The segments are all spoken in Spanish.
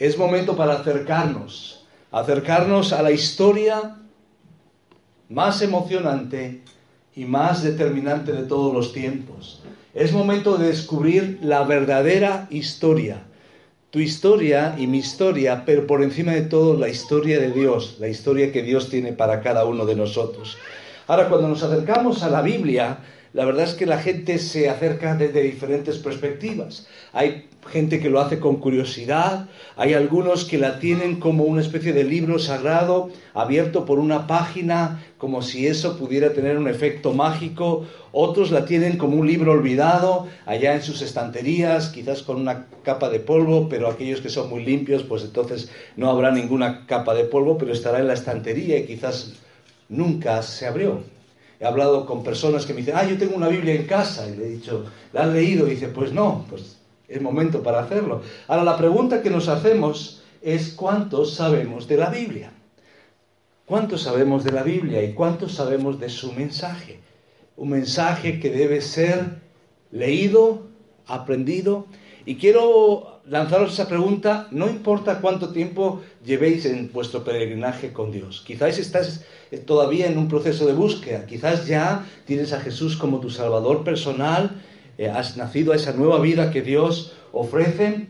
Es momento para acercarnos, acercarnos a la historia más emocionante y más determinante de todos los tiempos. Es momento de descubrir la verdadera historia. Tu historia y mi historia, pero por encima de todo la historia de Dios, la historia que Dios tiene para cada uno de nosotros. Ahora, cuando nos acercamos a la Biblia, la verdad es que la gente se acerca desde diferentes perspectivas. Hay gente que lo hace con curiosidad, hay algunos que la tienen como una especie de libro sagrado abierto por una página, como si eso pudiera tener un efecto mágico, otros la tienen como un libro olvidado, allá en sus estanterías, quizás con una capa de polvo, pero aquellos que son muy limpios, pues entonces no habrá ninguna capa de polvo, pero estará en la estantería y quizás nunca se abrió. He hablado con personas que me dicen, ah, yo tengo una Biblia en casa, y le he dicho, ¿la has leído? Y dice, pues no, pues es momento para hacerlo. Ahora, la pregunta que nos hacemos es, ¿cuántos sabemos de la Biblia? ¿Cuántos sabemos de la Biblia y cuántos sabemos de su mensaje? Un mensaje que debe ser leído, aprendido. Y quiero lanzaros esa pregunta, no importa cuánto tiempo llevéis en vuestro peregrinaje con Dios. Quizás estás todavía en un proceso de búsqueda, quizás ya tienes a Jesús como tu Salvador personal, eh, has nacido a esa nueva vida que Dios ofrece,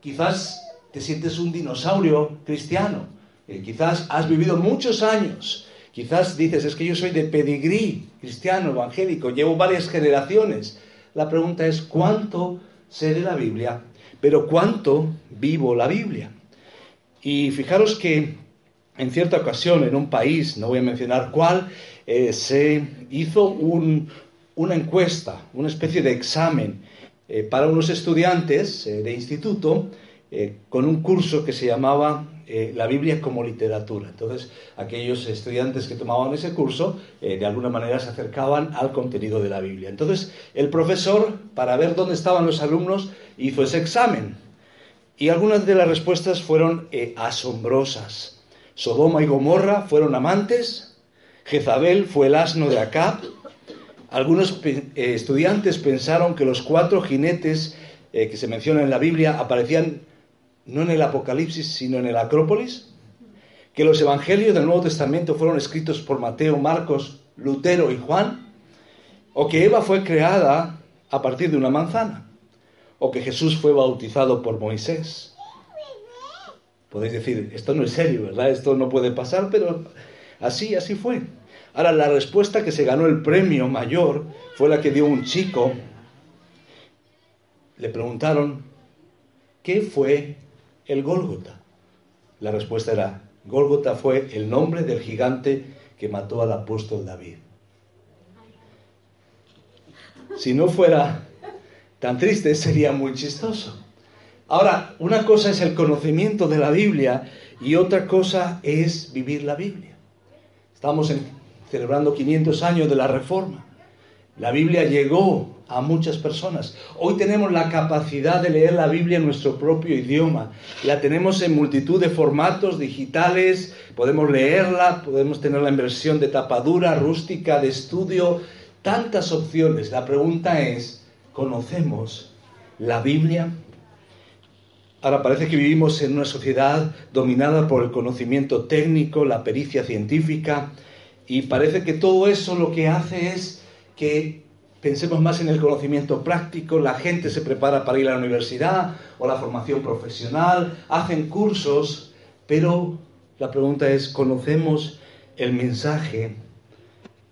quizás te sientes un dinosaurio cristiano, eh, quizás has vivido muchos años, quizás dices, es que yo soy de pedigrí cristiano, evangélico, llevo varias generaciones. La pregunta es, ¿cuánto sé de la Biblia? Pero ¿cuánto vivo la Biblia? Y fijaros que en cierta ocasión en un país, no voy a mencionar cuál, eh, se hizo una encuesta, una especie de examen eh, para unos estudiantes eh, de instituto con un curso que se llamaba La Biblia como literatura. Entonces, aquellos estudiantes que tomaban ese curso, de alguna manera se acercaban al contenido de la Biblia. Entonces, el profesor, para ver dónde estaban los alumnos, hizo ese examen. Y algunas de las respuestas fueron asombrosas. Sodoma y Gomorra fueron amantes, Jezabel fue el asno de Acab. Algunos eh, estudiantes pensaron que los cuatro jinetes eh, que se mencionan en la Biblia aparecían no en el Apocalipsis, sino en el Acrópolis. Que los evangelios del Nuevo Testamento fueron escritos por Mateo, Marcos, Lutero y Juan. O que Eva fue creada a partir de una manzana. O que Jesús fue bautizado por Moisés. Podéis decir, esto no es serio, ¿verdad? Esto no puede pasar, pero así, así fue. Ahora, la respuesta que se ganó el premio mayor fue la que dio un chico. Le preguntaron, ¿qué fue el Gólgota? La respuesta era, Gólgota fue el nombre del gigante que mató al apóstol David. Si no fuera tan triste, sería muy chistoso. Ahora, una cosa es el conocimiento de la Biblia y otra cosa es vivir la Biblia. Estamos celebrando 500 años de la Reforma. La Biblia llegó a muchas personas. Hoy tenemos la capacidad de leer la Biblia en nuestro propio idioma. La tenemos en multitud de formatos digitales. Podemos leerla, podemos tenerla en versión de tapadura, rústica, de estudio. Tantas opciones. La pregunta es, ¿conocemos la Biblia? Ahora parece que vivimos en una sociedad dominada por el conocimiento técnico, la pericia científica, y parece que todo eso lo que hace es que pensemos más en el conocimiento práctico, la gente se prepara para ir a la universidad o la formación profesional, hacen cursos, pero la pregunta es, ¿conocemos el mensaje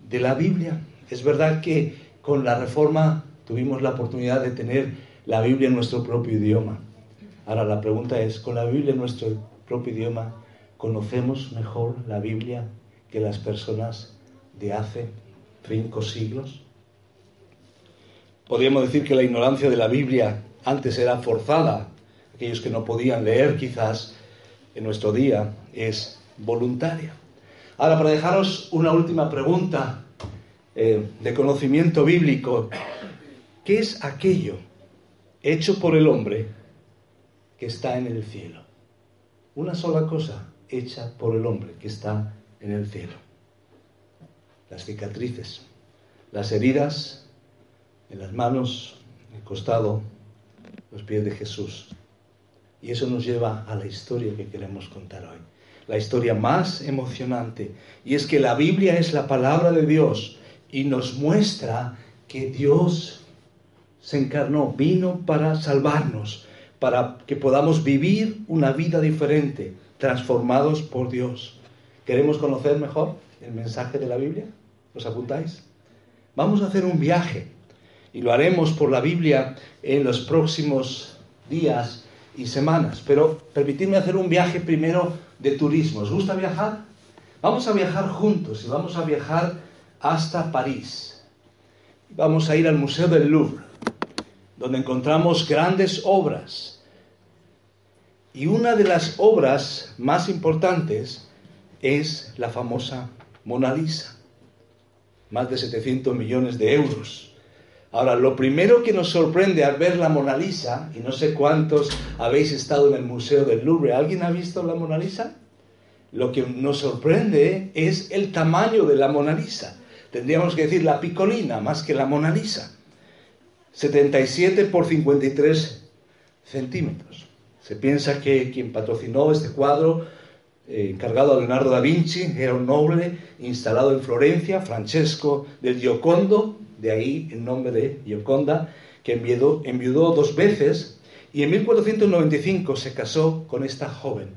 de la Biblia? Es verdad que con la reforma tuvimos la oportunidad de tener la Biblia en nuestro propio idioma Ahora la pregunta es, con la Biblia en nuestro propio idioma, ¿conocemos mejor la Biblia que las personas de hace cinco siglos? Podríamos decir que la ignorancia de la Biblia antes era forzada, aquellos que no podían leer quizás en nuestro día, es voluntaria. Ahora, para dejaros una última pregunta eh, de conocimiento bíblico, ¿qué es aquello hecho por el hombre que está en el cielo? Una sola cosa hecha por el hombre que está en el cielo. Las cicatrices, las heridas en las manos, el costado, los pies de Jesús. Y eso nos lleva a la historia que queremos contar hoy. La historia más emocionante. Y es que la Biblia es la palabra de Dios y nos muestra que Dios se encarnó, vino para salvarnos, para que podamos vivir una vida diferente, transformados por Dios. ¿Queremos conocer mejor el mensaje de la Biblia? ¿Los apuntáis? Vamos a hacer un viaje y lo haremos por la Biblia en los próximos días y semanas. Pero permitidme hacer un viaje primero de turismo. ¿Os gusta viajar? Vamos a viajar juntos y vamos a viajar hasta París. Vamos a ir al Museo del Louvre, donde encontramos grandes obras. Y una de las obras más importantes es la famosa Mona Lisa. Más de 700 millones de euros. Ahora, lo primero que nos sorprende al ver la Mona Lisa, y no sé cuántos habéis estado en el Museo del Louvre, ¿alguien ha visto la Mona Lisa? Lo que nos sorprende es el tamaño de la Mona Lisa. Tendríamos que decir la picolina más que la Mona Lisa. 77 por 53 centímetros. Se piensa que quien patrocinó este cuadro, eh, encargado a Leonardo da Vinci, era un noble instalado en Florencia, Francesco del Giocondo, de ahí el nombre de Gioconda, que enviudó, enviudó dos veces y en 1495 se casó con esta joven.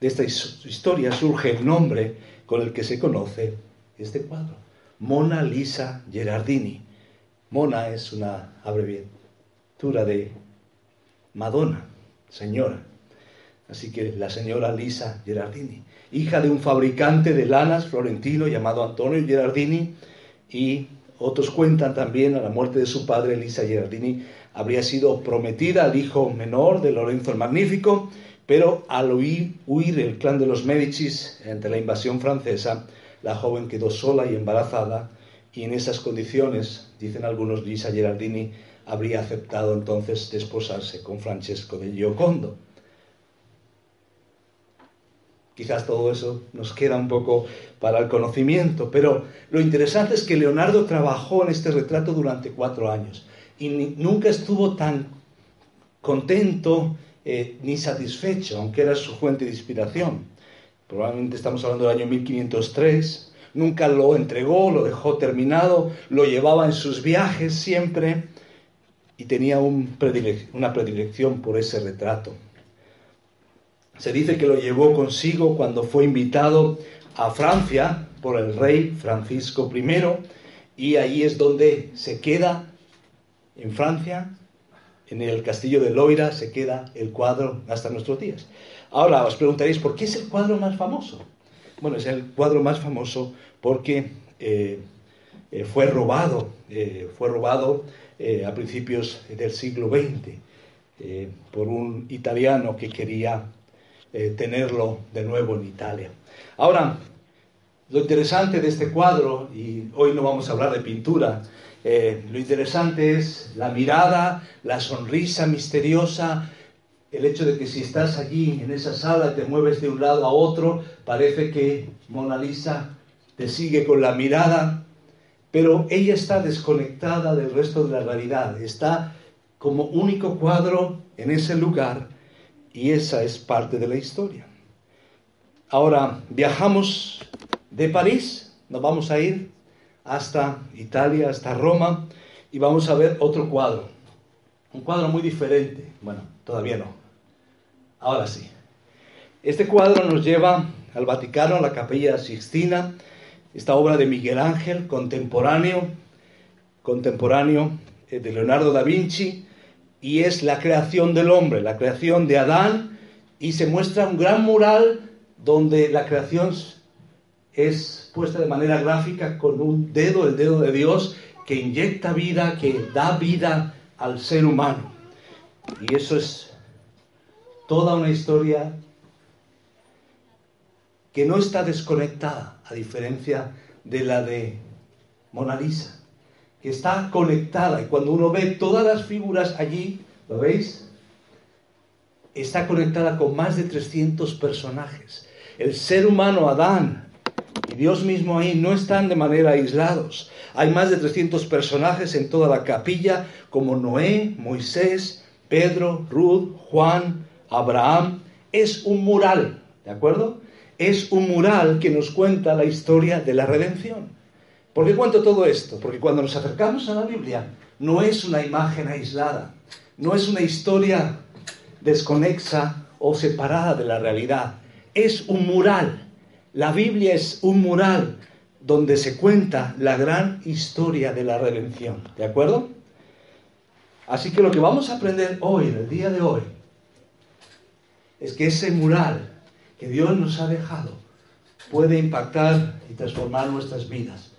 De esta historia surge el nombre con el que se conoce este cuadro, Mona Lisa Gerardini. Mona es una abreviatura de Madonna, señora. Así que la señora Lisa Gerardini hija de un fabricante de lanas florentino llamado Antonio Gerardini, y otros cuentan también a la muerte de su padre, Elisa Gerardini, habría sido prometida al hijo menor de Lorenzo el Magnífico, pero al huir, huir el clan de los Médicis ante la invasión francesa, la joven quedó sola y embarazada, y en esas condiciones, dicen algunos, Lisa Gerardini habría aceptado entonces desposarse con Francesco de Giocondo. Quizás todo eso nos queda un poco para el conocimiento, pero lo interesante es que Leonardo trabajó en este retrato durante cuatro años y nunca estuvo tan contento eh, ni satisfecho, aunque era su fuente de inspiración. Probablemente estamos hablando del año 1503. Nunca lo entregó, lo dejó terminado, lo llevaba en sus viajes siempre y tenía una predilección por ese retrato. Se dice que lo llevó consigo cuando fue invitado a Francia por el rey Francisco I y ahí es donde se queda en Francia, en el castillo de Loira, se queda el cuadro hasta nuestros días. Ahora os preguntaréis, ¿por qué es el cuadro más famoso? Bueno, es el cuadro más famoso porque eh, eh, fue robado, eh, fue robado a principios del siglo XX por un italiano que quería eh, tenerlo de nuevo en Italia. Ahora, lo interesante de este cuadro, y hoy no vamos a hablar de pintura, eh, lo interesante es la mirada, la sonrisa misteriosa, el hecho de que si estás allí en esa sala y te mueves de un lado a otro, parece que Mona Lisa te sigue con la mirada, pero ella está desconectada del resto de la realidad, está como único cuadro en ese lugar y esa es parte de la historia. Ahora viajamos de París, nos vamos a ir hasta Italia, hasta Roma, y vamos a ver otro cuadro. Un cuadro muy diferente. Bueno, todavía no. Ahora sí. Este cuadro nos lleva al Vaticano, a la Capilla Sixtina, esta obra de Miguel Ángel, contemporáneo, contemporáneo eh, de Leonardo da Vinci, y es la creación del hombre, la creación de Adán, y se muestra un gran mural donde la creación es puesta de manera gráfica con un dedo, el dedo de Dios, que inyecta vida, que da vida al ser humano. Y eso es toda una historia que no está desconectada, a diferencia de la de Mona Lisa, que está conectada. Y cuando uno ve todas las figuras allí, ¿lo veis? Está conectada con más de 300 personajes. El ser humano, Adán, y Dios mismo ahí no están de manera aislados. Hay más de 300 personajes en toda la capilla, como Noé, Moisés, Pedro, Ruth, Juan, Abraham. Es un mural, ¿de acuerdo? es un mural que nos cuenta la historia de la redención. ¿Por qué cuento todo esto? Porque cuando nos acercamos a la Biblia no es una imagen aislada, no es una historia desconexa o separada de la realidad, es un mural. La Biblia es un mural donde se cuenta la gran historia de la redención. ¿De acuerdo? Así que lo que vamos a aprender hoy, en el día de hoy, es que ese mural que Dios nos ha dejado puede impactar y transformar nuestras vidas.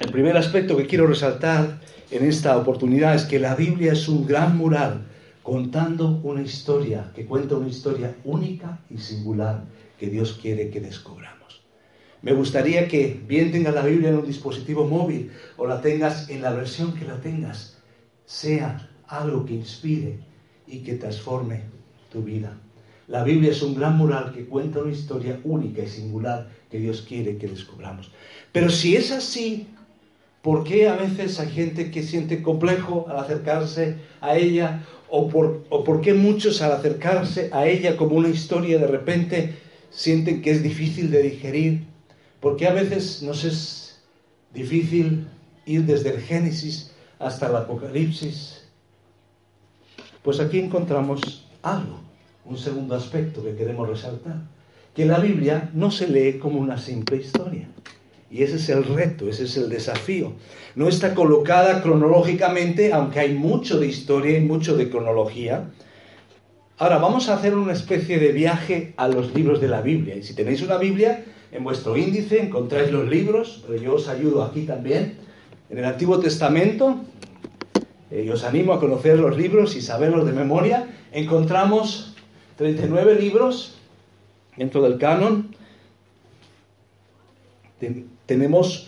El primer aspecto que quiero resaltar en esta oportunidad es que la Biblia es un gran mural contando una historia, que cuenta una historia única y singular que Dios quiere que descubramos. Me gustaría que bien tengas la Biblia en un dispositivo móvil o la tengas en la versión que la tengas, sea algo que inspire y que transforme tu vida. La Biblia es un gran mural que cuenta una historia única y singular que Dios quiere que descubramos. Pero si es así, ¿por qué a veces hay gente que siente complejo al acercarse a ella? ¿O por, o por qué muchos al acercarse a ella como una historia de repente sienten que es difícil de digerir? ¿Por qué a veces nos es difícil ir desde el Génesis hasta el Apocalipsis? Pues aquí encontramos algo, un segundo aspecto que queremos resaltar, que la Biblia no se lee como una simple historia. Y ese es el reto, ese es el desafío. No está colocada cronológicamente, aunque hay mucho de historia y mucho de cronología. Ahora vamos a hacer una especie de viaje a los libros de la Biblia. Y si tenéis una Biblia, en vuestro índice encontráis los libros, pero yo os ayudo aquí también. En el Antiguo Testamento, eh, y os animo a conocer los libros y saberlos de memoria encontramos 39 libros dentro del canon. Tenemos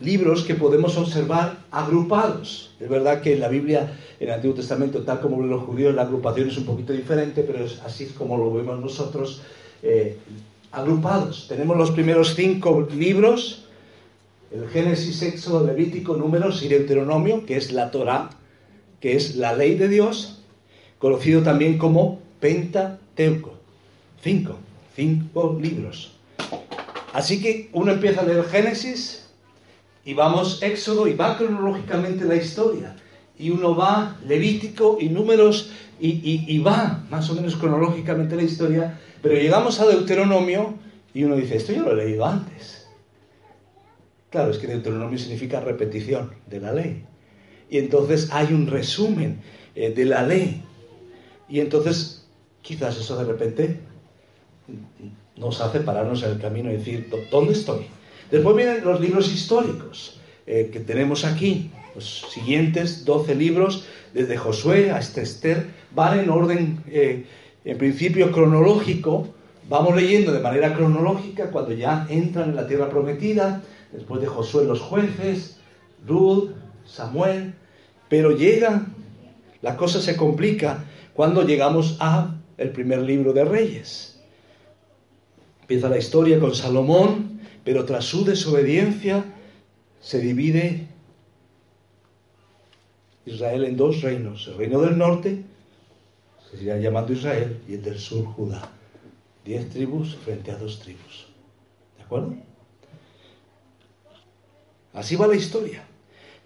libros que podemos observar agrupados. Es verdad que en la Biblia, en el Antiguo Testamento, tal como los judíos, la agrupación es un poquito diferente, pero es así como lo vemos nosotros, eh, agrupados. Tenemos los primeros cinco libros, el Génesis, Éxodo, Levítico, Números y Deuteronomio, que es la Torah, que es la ley de Dios conocido también como Pentateuco. Cinco, cinco libros. Así que uno empieza a leer Génesis y vamos Éxodo y va cronológicamente la historia. Y uno va Levítico y números y, y va más o menos cronológicamente la historia. Pero llegamos a Deuteronomio y uno dice, esto yo lo he leído antes. Claro, es que Deuteronomio significa repetición de la ley. Y entonces hay un resumen eh, de la ley. Y entonces, quizás eso de repente nos hace pararnos en el camino y decir, ¿dónde estoy? Después vienen los libros históricos eh, que tenemos aquí, los siguientes 12 libros, desde Josué hasta Esther, van en orden, eh, en principio cronológico, vamos leyendo de manera cronológica cuando ya entran en la tierra prometida, después de Josué los jueces, Ruth, Samuel, pero llega, la cosa se complica cuando llegamos a el primer libro de Reyes. Empieza la historia con Salomón, pero tras su desobediencia se divide Israel en dos reinos. El reino del norte se seguirá llamando Israel y el del sur Judá. Diez tribus frente a dos tribus. ¿De acuerdo? Así va la historia.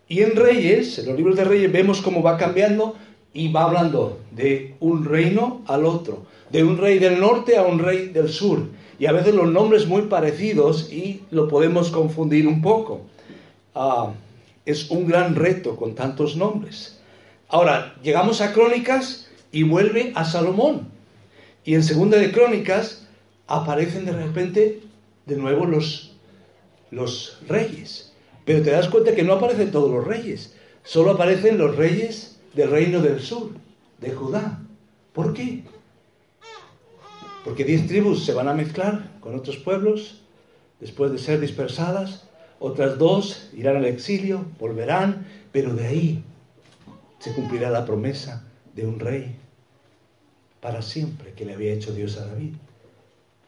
Y en Reyes, en los libros de Reyes, vemos cómo va cambiando y va hablando de un reino al otro, de un rey del norte a un rey del sur. Y a veces los nombres muy parecidos y lo podemos confundir un poco. Ah, es un gran reto con tantos nombres. Ahora, llegamos a Crónicas y vuelve a Salomón. Y en Segunda de Crónicas aparecen de repente de nuevo los, los reyes. Pero te das cuenta que no aparecen todos los reyes. solo aparecen los reyes del reino del sur, de Judá. ¿Por qué? Porque diez tribus se van a mezclar con otros pueblos después de ser dispersadas, otras dos irán al exilio, volverán, pero de ahí se cumplirá la promesa de un rey para siempre que le había hecho Dios a David.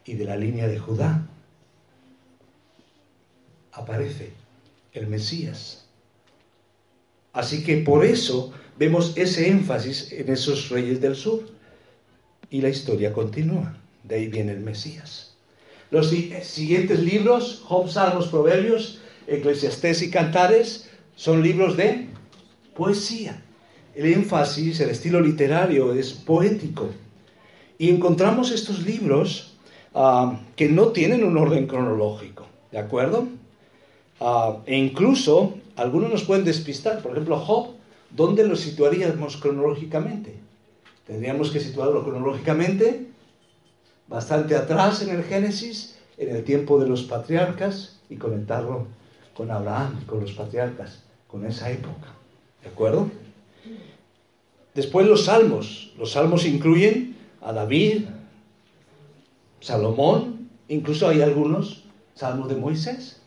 Y de la línea de Judá aparece el Mesías. Así que por eso vemos ese énfasis en esos reyes del sur. Y la historia continúa. De ahí viene el Mesías. Los siguientes libros, Job, Salmos, Proverbios, Eclesiastés y Cantares, son libros de poesía. El énfasis, el estilo literario es poético. Y encontramos estos libros ah, que no tienen un orden cronológico, ¿de acuerdo? Ah, e incluso algunos nos pueden despistar. Por ejemplo, Job, ¿dónde lo situaríamos cronológicamente? Tendríamos que situarlo cronológicamente bastante atrás en el Génesis, en el tiempo de los patriarcas, y conectarlo con Abraham, con los patriarcas, con esa época. ¿De acuerdo? Después los salmos. Los salmos incluyen a David, Salomón, incluso hay algunos salmos de Moisés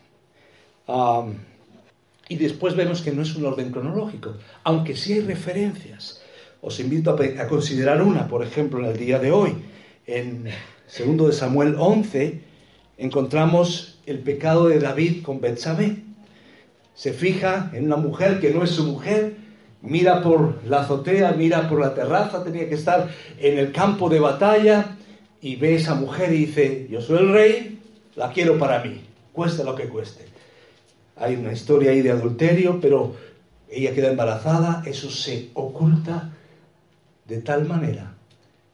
y después vemos que no es un orden cronológico, aunque sí hay referencias. Os invito a, considerar una, por ejemplo, en el día de hoy. En 2 de Samuel 11 encontramos el pecado de David con Betsabé. Se fija en una mujer que no es su mujer, mira por la azotea, mira por la terraza, tenía que estar en el campo de batalla y ve a esa mujer y dice, yo soy el rey, la quiero para mí, cueste lo que cueste hay una historia ahí de adulterio, pero ella queda embarazada, eso se oculta de tal manera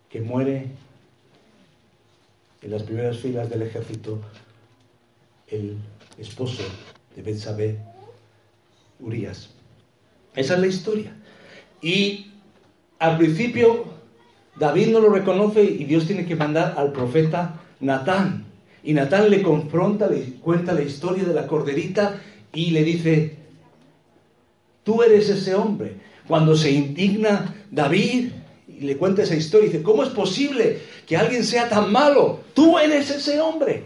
que muere en las primeras filas del ejército el esposo de Betsabé, Urias. Esa es la historia. Y al principio David no lo reconoce y Dios tiene que mandar al profeta Natán. Y Natán le confronta, le cuenta la historia de la corderita y le dice, tú eres ese hombre. Cuando se indigna David y le cuenta esa historia, dice, ¿cómo es posible que alguien sea tan malo? Tú eres ese hombre.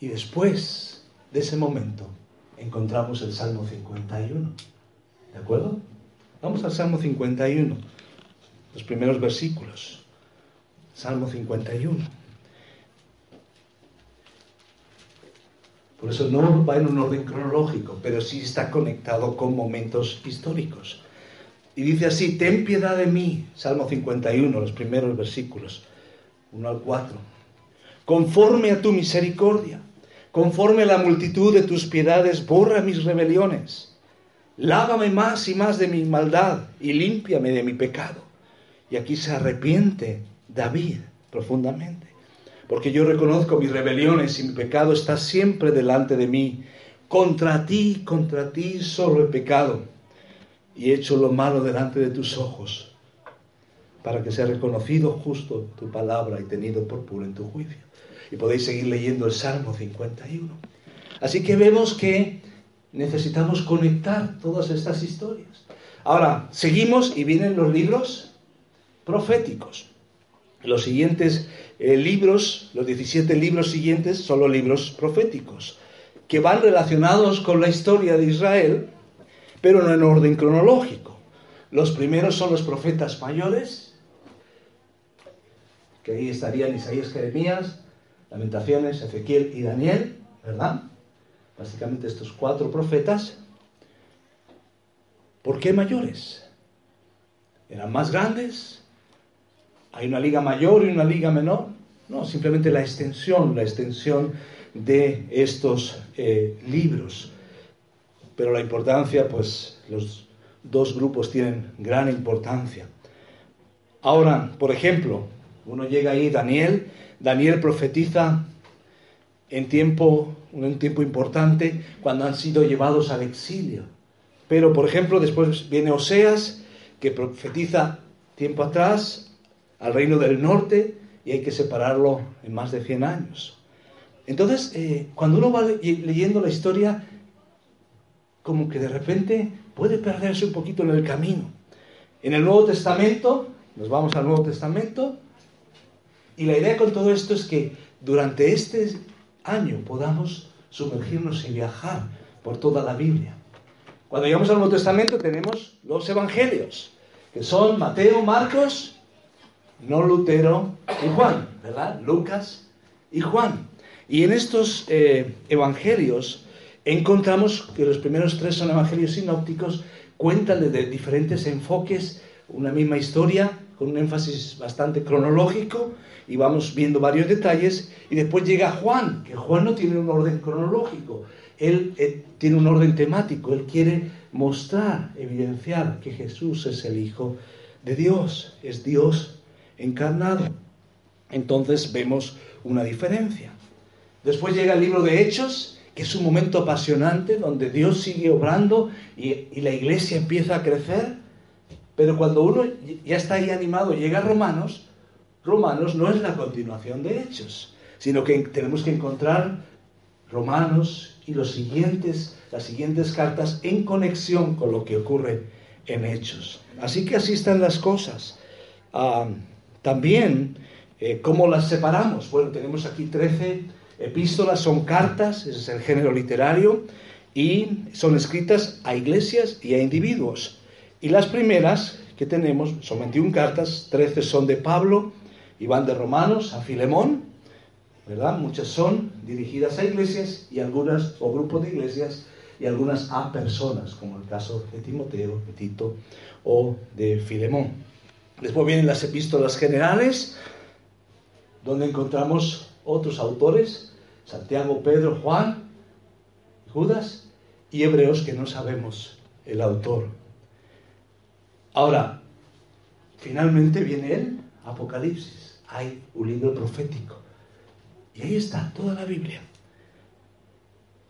Y después de ese momento encontramos el Salmo 51. ¿De acuerdo? Vamos al Salmo 51, los primeros versículos. Salmo 51. Por eso no va en un orden cronológico, pero sí está conectado con momentos históricos. Y dice así, ten piedad de mí, Salmo 51, los primeros versículos, 1 al 4. Conforme a tu misericordia, conforme a la multitud de tus piedades, borra mis rebeliones. Lávame más y más de mi maldad y límpiame de mi pecado. Y aquí se arrepiente David profundamente porque yo reconozco mis rebeliones y mi pecado está siempre delante de mí. Contra ti, contra ti solo pecado y he hecho lo malo delante de tus ojos, para que sea reconocido justo tu palabra y tenido por puro en tu juicio. Y podéis seguir leyendo el Salmo 51. Así que vemos que necesitamos conectar todas estas historias. Ahora, seguimos y vienen los libros proféticos. Los siguientes eh, libros, los 17 libros siguientes, son los libros proféticos, que van relacionados con la historia de Israel, pero no en orden cronológico. Los primeros son los profetas mayores, que ahí estarían Isaías, Jeremías, Lamentaciones, Ezequiel y Daniel, ¿verdad? Básicamente estos cuatro profetas. ¿Por qué mayores? ¿Eran más grandes? ¿Hay una liga mayor y una liga menor? No, simplemente la extensión, la extensión de estos eh, libros. Pero la importancia, pues los dos grupos tienen gran importancia. Ahora, por ejemplo, uno llega ahí, Daniel, Daniel profetiza en tiempo, un tiempo importante, cuando han sido llevados al exilio. Pero, por ejemplo, después viene Oseas, que profetiza tiempo atrás, al reino del norte y hay que separarlo en más de 100 años. Entonces, eh, cuando uno va leyendo la historia, como que de repente puede perderse un poquito en el camino. En el Nuevo Testamento, nos vamos al Nuevo Testamento, y la idea con todo esto es que durante este año podamos sumergirnos y viajar por toda la Biblia. Cuando llegamos al Nuevo Testamento tenemos los evangelios, que son Mateo, Marcos, no Lutero y Juan, ¿verdad? Lucas y Juan. Y en estos eh, evangelios encontramos que los primeros tres son evangelios sinópticos, cuentan de diferentes enfoques, una misma historia, con un énfasis bastante cronológico, y vamos viendo varios detalles, y después llega Juan, que Juan no tiene un orden cronológico, él eh, tiene un orden temático, él quiere mostrar, evidenciar que Jesús es el Hijo de Dios, es Dios encarnado. Entonces vemos una diferencia. Después llega el libro de Hechos, que es un momento apasionante donde Dios sigue obrando y, y, la iglesia empieza a crecer. Pero cuando uno ya está ahí animado, llega a Romanos, Romanos no es la continuación de Hechos, sino que tenemos que encontrar Romanos y los siguientes, las siguientes cartas en conexión con lo que ocurre en Hechos. Así que así están las cosas. Ah, también, eh, ¿cómo las separamos? Bueno, tenemos aquí 13 epístolas, son cartas, ese es el género literario, y son escritas a iglesias y a individuos. Y las primeras que tenemos son 21 cartas, 13 son de Pablo y van de Romanos a Filemón, ¿verdad? Muchas son dirigidas a iglesias y algunas, o grupos de iglesias, y algunas a personas, como el caso de Timoteo, de Tito o de Filemón. Después vienen las epístolas generales, donde encontramos otros autores, Santiago, Pedro, Juan, Judas y Hebreos que no sabemos el autor. Ahora, finalmente viene el Apocalipsis. Hay un libro profético. Y ahí está toda la Biblia.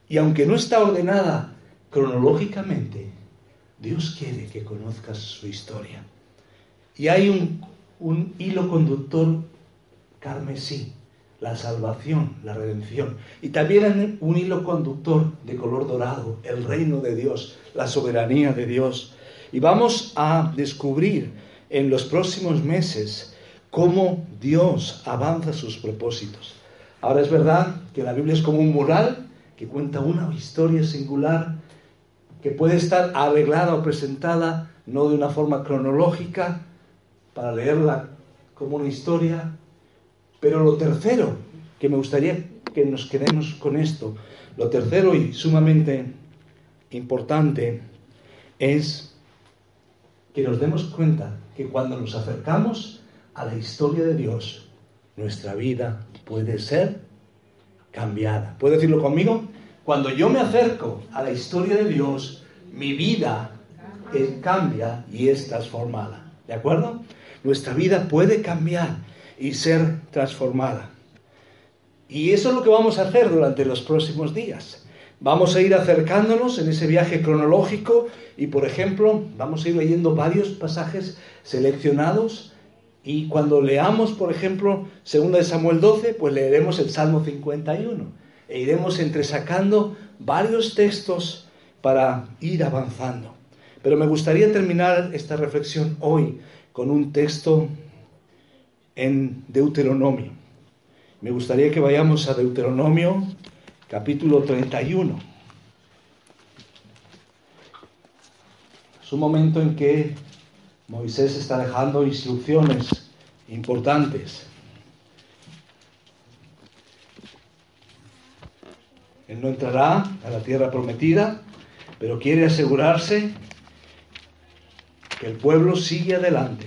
Y aunque no está ordenada cronológicamente, Dios quiere que conozcas su historia. Y hay un, hilo conductor carmesí, la salvación, la redención. Y también un hilo conductor de color dorado, el reino de Dios, la soberanía de Dios. Y vamos a descubrir en los próximos meses cómo Dios avanza sus propósitos. Ahora es verdad que la Biblia es como un mural que cuenta una historia singular que puede estar arreglada o presentada no de una forma cronológica, para leerla como una historia. Pero lo tercero, que me gustaría que nos quedemos con esto, lo tercero y sumamente importante es que nos demos cuenta que cuando nos acercamos a la historia de Dios, nuestra vida puede ser cambiada. ¿Puedo decirlo conmigo? Cuando yo me acerco a la historia de Dios, mi vida cambia y es transformada. ¿De acuerdo? nuestra vida puede cambiar y ser transformada. Y eso es lo que vamos a hacer durante los próximos días. Vamos a ir acercándonos en ese viaje cronológico y, por ejemplo, vamos a ir leyendo varios pasajes seleccionados y cuando leamos, por ejemplo, 2 de Samuel 12, pues leeremos el Salmo 51 e iremos entresacando varios textos para ir avanzando. Pero me gustaría terminar esta reflexión hoy con un texto en Deuteronomio. Me gustaría que vayamos a Deuteronomio capítulo 31. Es un momento en que Moisés está dejando instrucciones importantes. Él no entrará a la tierra prometida, pero quiere asegurarse el pueblo sigue adelante.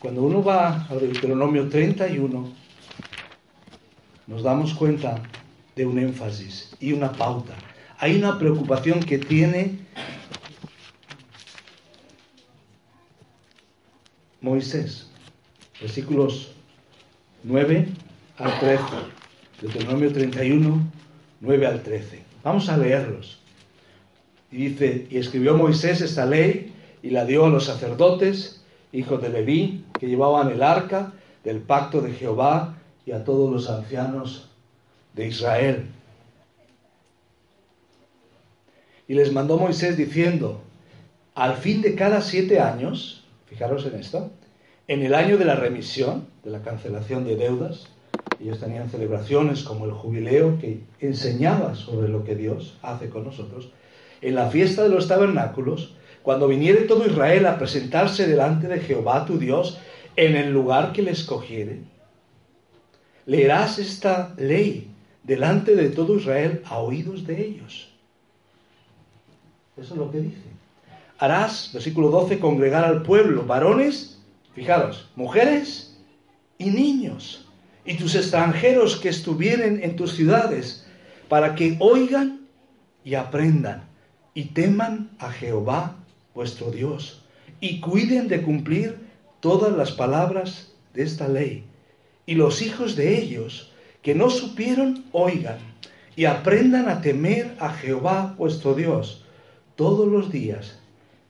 Cuando uno va al Deuteronomio 31, nos damos cuenta de un énfasis y una pauta. Hay una preocupación que tiene Moisés. Versículos 9 al 13. Deuteronomio 31, 9 al 13. Vamos a leerlos. Y dice, y escribió Moisés esta ley y la dio a los sacerdotes, hijos de Leví, que llevaban el arca del pacto de Jehová y a todos los ancianos de Israel. Y les mandó Moisés diciendo, al fin de cada siete años, fijaros en esto, en el año de la remisión, de la cancelación de deudas, ellos tenían celebraciones como el jubileo que enseñaba sobre lo que Dios hace con nosotros, en la fiesta de los tabernáculos, cuando viniere todo Israel a presentarse delante de Jehová tu Dios en el lugar que le escogiere, leerás esta ley delante de todo Israel a oídos de ellos. Eso es lo que dice. Harás, versículo 12, congregar al pueblo, varones, fijaros, mujeres y niños, y tus extranjeros que estuvieren en tus ciudades, para que oigan y aprendan y teman a Jehová vuestro Dios, y cuiden de cumplir todas las palabras de esta ley. Y los hijos de ellos que no supieron, oigan y aprendan a temer a Jehová vuestro Dios todos los días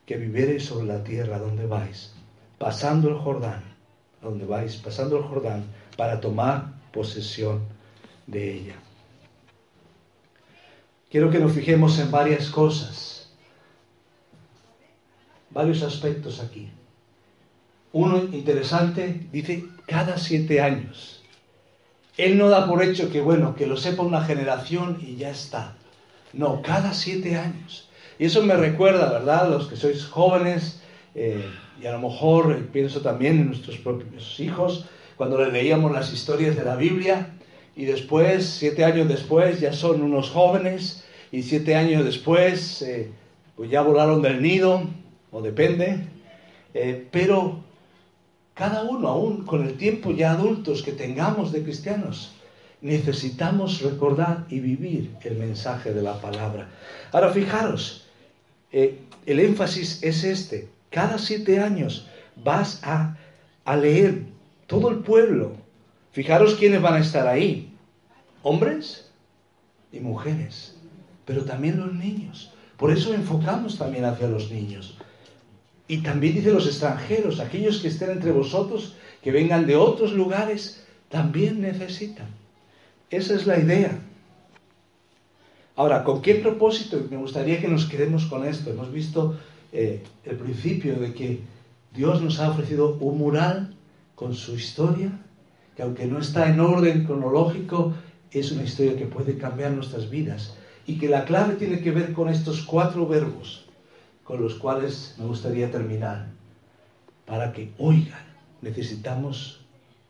que viviereis sobre la tierra donde vais, pasando el Jordán, donde vais, pasando el Jordán, para tomar posesión de ella. Quiero que nos fijemos en varias cosas varios aspectos aquí. Uno interesante dice cada siete años. Él no da por hecho que, bueno, que lo sepa una generación y ya está. No, cada siete años. Y eso me recuerda, ¿verdad? Los que sois jóvenes, eh, y a lo mejor eh, pienso también en nuestros propios hijos, cuando les leíamos las historias de la Biblia, y después, siete años después, ya son unos jóvenes, y siete años después, eh, pues ya volaron del nido, o depende, eh, pero cada uno, aún con el tiempo ya adultos que tengamos de cristianos, necesitamos recordar y vivir el mensaje de la palabra. Ahora fijaros, eh, el énfasis es este, cada siete años vas a, a leer todo el pueblo. Fijaros quiénes van a estar ahí, hombres y mujeres, pero también los niños. Por eso enfocamos también hacia los niños. Y también dice los extranjeros, aquellos que estén entre vosotros, que vengan de otros lugares, también necesitan. Esa es la idea. Ahora, ¿con qué propósito? Me gustaría que nos quedemos con esto. Hemos visto eh, el principio de que Dios nos ha ofrecido un mural con su historia, que aunque no está en orden cronológico, es una historia que puede cambiar nuestras vidas. Y que la clave tiene que ver con estos cuatro verbos con los cuales me gustaría terminar. Para que oigan, necesitamos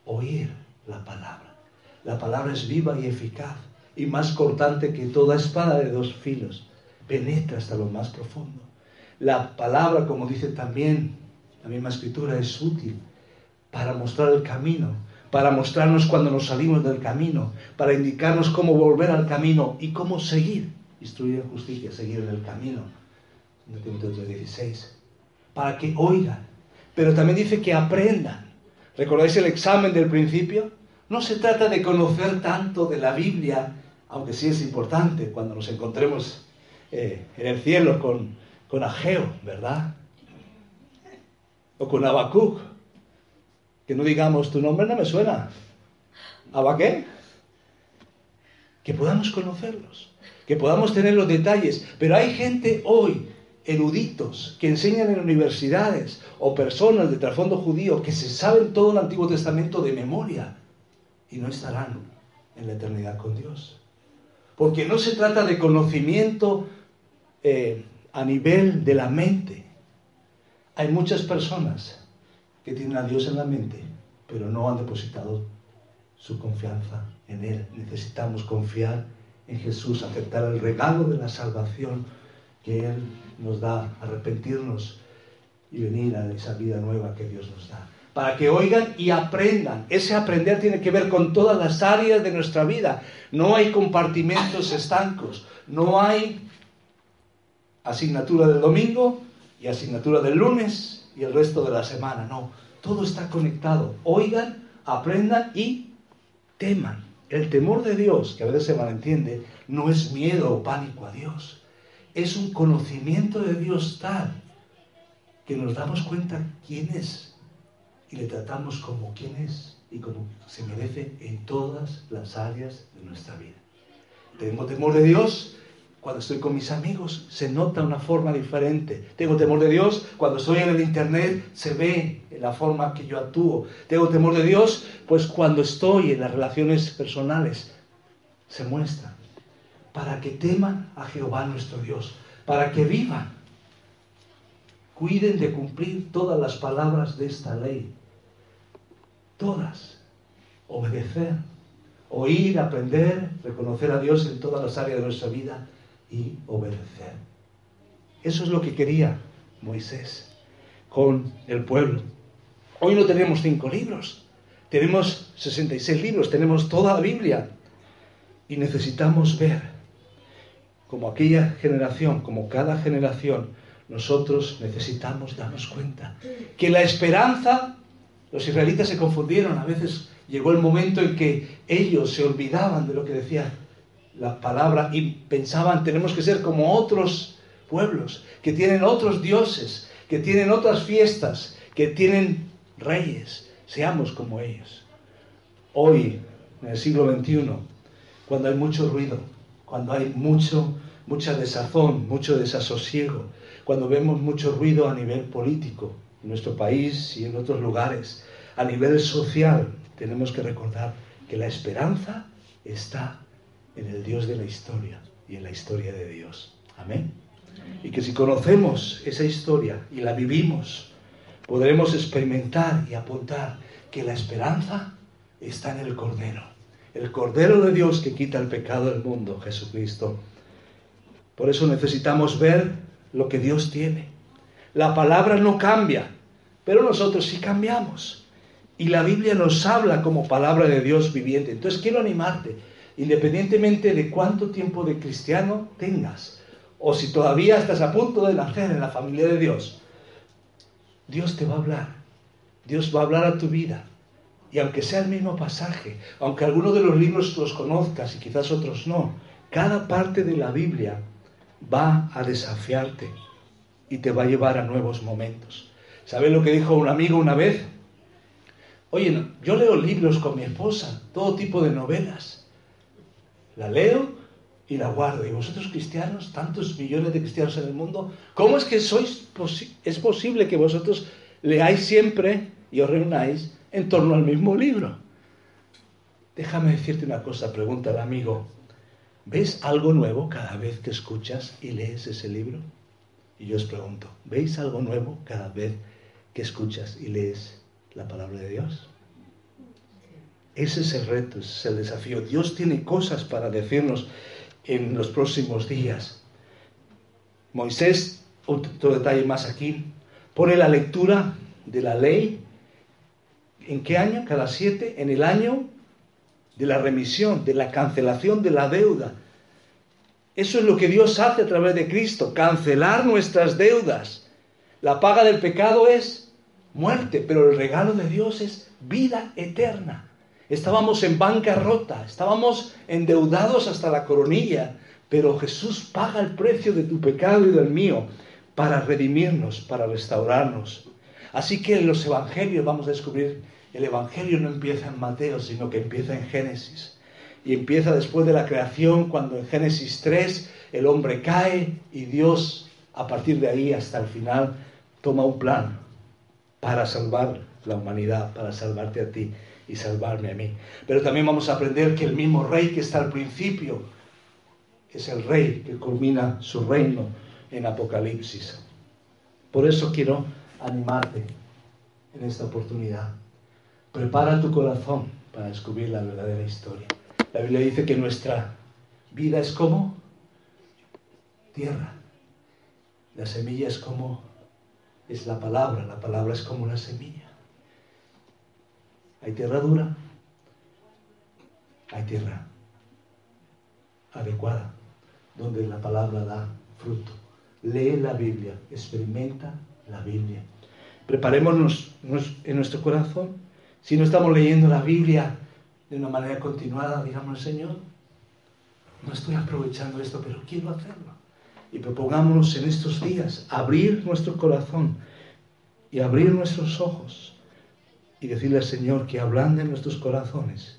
oír la palabra. La palabra es viva y eficaz y más cortante que toda espada de dos filos. Penetra hasta lo más profundo. La palabra, como dice también la misma escritura, es útil para mostrar el camino, para mostrarnos cuando nos salimos del camino, para indicarnos cómo volver al camino y cómo seguir, instruir en justicia, seguir en el camino de Timoteo 3:16, para que oigan, pero también dice que aprendan. ¿Recordáis el examen del principio? No se trata de conocer tanto de la Biblia, aunque sí es importante cuando nos encontremos eh, en el cielo con, con Ageo, ¿verdad? O con Habacuc. Que no digamos, tu nombre no me suena. ¿Abaqué? Que podamos conocerlos, que podamos tener los detalles. Pero hay gente hoy eruditos que enseñan en universidades o personas de trasfondo judío que se saben todo el Antiguo Testamento de memoria y no estarán en la eternidad con Dios. Porque no se trata de conocimiento eh, a nivel de la mente. Hay muchas personas que tienen a Dios en la mente, pero no han depositado su confianza en Él. Necesitamos confiar en Jesús, aceptar el regalo de la salvación que Él nos da, arrepentirnos y venir a esa vida nueva que Dios nos da. Para que oigan y aprendan. Ese aprender tiene que ver con todas las áreas de nuestra vida. No hay compartimentos estancos. No hay asignatura del domingo y asignatura del lunes y el resto de la semana. No, todo está conectado. Oigan, aprendan y teman. El temor de Dios, que a veces se malentiende, no es miedo o pánico a Dios es un conocimiento de Dios tal que nos damos cuenta quién es y le tratamos como quién es y como se merece en todas las áreas de nuestra vida. Tenemos temor de Dios cuando estoy con mis amigos se nota una forma diferente. Tengo temor de Dios, cuando estoy en el Internet se ve la forma que yo actúo. Tengo temor de Dios, pues cuando estoy en las relaciones personales se muestra. Para que teman a Jehová nuestro Dios, para que vivan. Cuiden de cumplir todas las palabras de esta ley. Todas. Obedecer, oír, aprender, reconocer a Dios en todas las áreas de nuestra vida y obedecer. Eso es lo que quería Moisés con el pueblo. Hoy no tenemos cinco libros, tenemos 66 libros, tenemos toda la Biblia y necesitamos ver, como aquella generación, como cada generación, nosotros necesitamos darnos cuenta que la esperanza, los israelitas se confundieron, a veces llegó el momento en que ellos se olvidaban de lo que decía la palabra y pensaban tenemos que ser como otros pueblos, que tienen otros dioses, que tienen otras fiestas, que tienen reyes. Seamos como ellos. Hoy, en el siglo XXI, cuando hay mucho ruido, cuando hay mucho, mucha desazón, mucho desasosiego, cuando vemos mucho ruido a nivel político en nuestro país y en otros lugares, a nivel social, tenemos que recordar que la esperanza está en el Dios de la historia y en la historia de Dios. Amén. Y que si conocemos esa historia y la vivimos, podremos experimentar y apuntar que la esperanza está en el Cordero. El Cordero de Dios que quita el pecado del mundo, Jesucristo. Por eso necesitamos ver lo que Dios tiene. La palabra no cambia, pero nosotros sí cambiamos. Y la Biblia nos habla como palabra de Dios viviente. Entonces quiero animarte independientemente de cuánto tiempo de cristiano tengas, o si todavía estás a punto de nacer en la familia de Dios, Dios te va a hablar, Dios va a hablar a tu vida. Y aunque sea el mismo pasaje, aunque algunos de los libros los conozcas y quizás otros no, cada parte de la Biblia va a desafiarte y te va a llevar a nuevos momentos. ¿Sabes lo que dijo un amigo una vez? Oye, yo leo libros con mi esposa, todo tipo de novelas la leo y la guardo. Y vosotros cristianos, tantos millones de cristianos en el mundo, ¿cómo es que sois es posible que vosotros leáis siempre y os reunáis en torno al mismo libro? Déjame decirte una cosa, pregunta el amigo. ¿Ves algo nuevo cada vez que escuchas y lees ese libro? Y yo os pregunto, ¿veis algo nuevo cada vez que escuchas y lees la palabra de Dios? Ese es el reto, ese es el desafío. Dios tiene cosas para decirnos en los próximos días. Moisés, otro detalle más aquí, pone la lectura de la ley. ¿En qué año? Cada siete. En el año de la remisión, de la cancelación de la deuda. Eso es lo que Dios hace a través de Cristo, cancelar nuestras deudas. La paga del pecado es muerte, pero el regalo de Dios es vida eterna. Estábamos en bancarrota, estábamos endeudados hasta la coronilla, pero Jesús paga el precio de tu pecado y del mío para redimirnos, para restaurarnos. Así que en los evangelios vamos a descubrir, el evangelio no empieza en Mateo, sino que empieza en Génesis. Y empieza después de la creación, cuando en Génesis 3 el hombre cae y Dios, a partir de ahí hasta el final, toma un plan para salvar la humanidad, para salvarte a ti y salvarme a mí. Pero también vamos a aprender que el mismo rey que está al principio es el rey que culmina su reino en Apocalipsis. Por eso quiero animarte en esta oportunidad. Prepara tu corazón para descubrir la verdadera historia. La Biblia dice que nuestra vida es como tierra. La semilla es como es la palabra, la palabra es como una semilla. Hay tierra dura, hay tierra adecuada, donde la palabra da fruto. Lee la Biblia, experimenta la Biblia. Preparémonos en nuestro corazón. Si no estamos leyendo la Biblia de una manera continuada, digamos, Señor, no estoy aprovechando esto, pero quiero hacerlo. Y propongámonos en estos días abrir nuestro corazón y abrir nuestros ojos y decirle al Señor que ablande nuestros corazones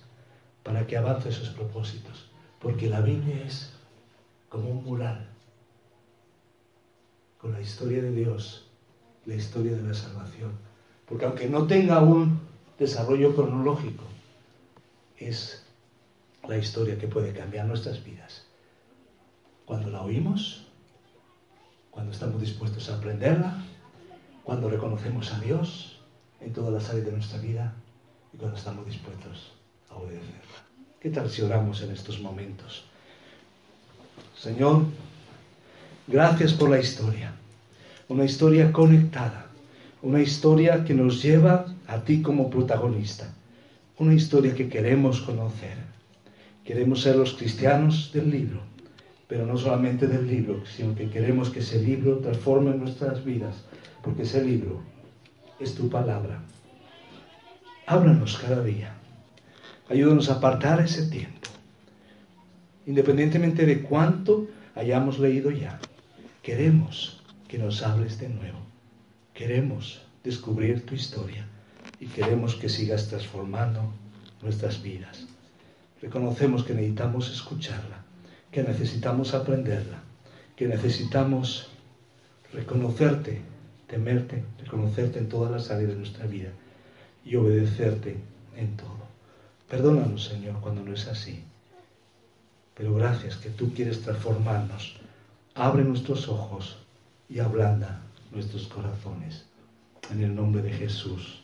para que avance sus propósitos. Porque la Biblia es como un mural con la historia de Dios, la historia de la salvación. Porque aunque no tenga un desarrollo cronológico, es la historia que puede cambiar nuestras vidas. Cuando la oímos, cuando estamos dispuestos a aprenderla, cuando reconocemos a Dios en todas las áreas de nuestra vida y cuando estamos dispuestos a obedecerla. ¿Qué tal si oramos en estos momentos? Señor, gracias por la historia, una historia conectada, una historia que nos lleva a ti como protagonista, una historia que queremos conocer. Queremos ser los cristianos del libro, pero no solamente del libro, sino que queremos que ese libro transforme nuestras vidas, porque ese libro es tu palabra. Háblanos cada día. Ayúdanos a apartar ese tiempo. Independientemente de cuánto hayamos leído ya, queremos que nos hables de nuevo. Queremos descubrir tu historia y queremos que sigas transformando nuestras vidas. Reconocemos que necesitamos escucharla, que necesitamos aprenderla, que necesitamos reconocerte, temerte, reconocerte en todas las áreas de nuestra vida y obedecerte en todo. Perdónanos, Señor, cuando no es así. Pero gracias que tú quieres transformarnos. Abre nuestros ojos y ablanda nuestros corazones. En el nombre de Jesús.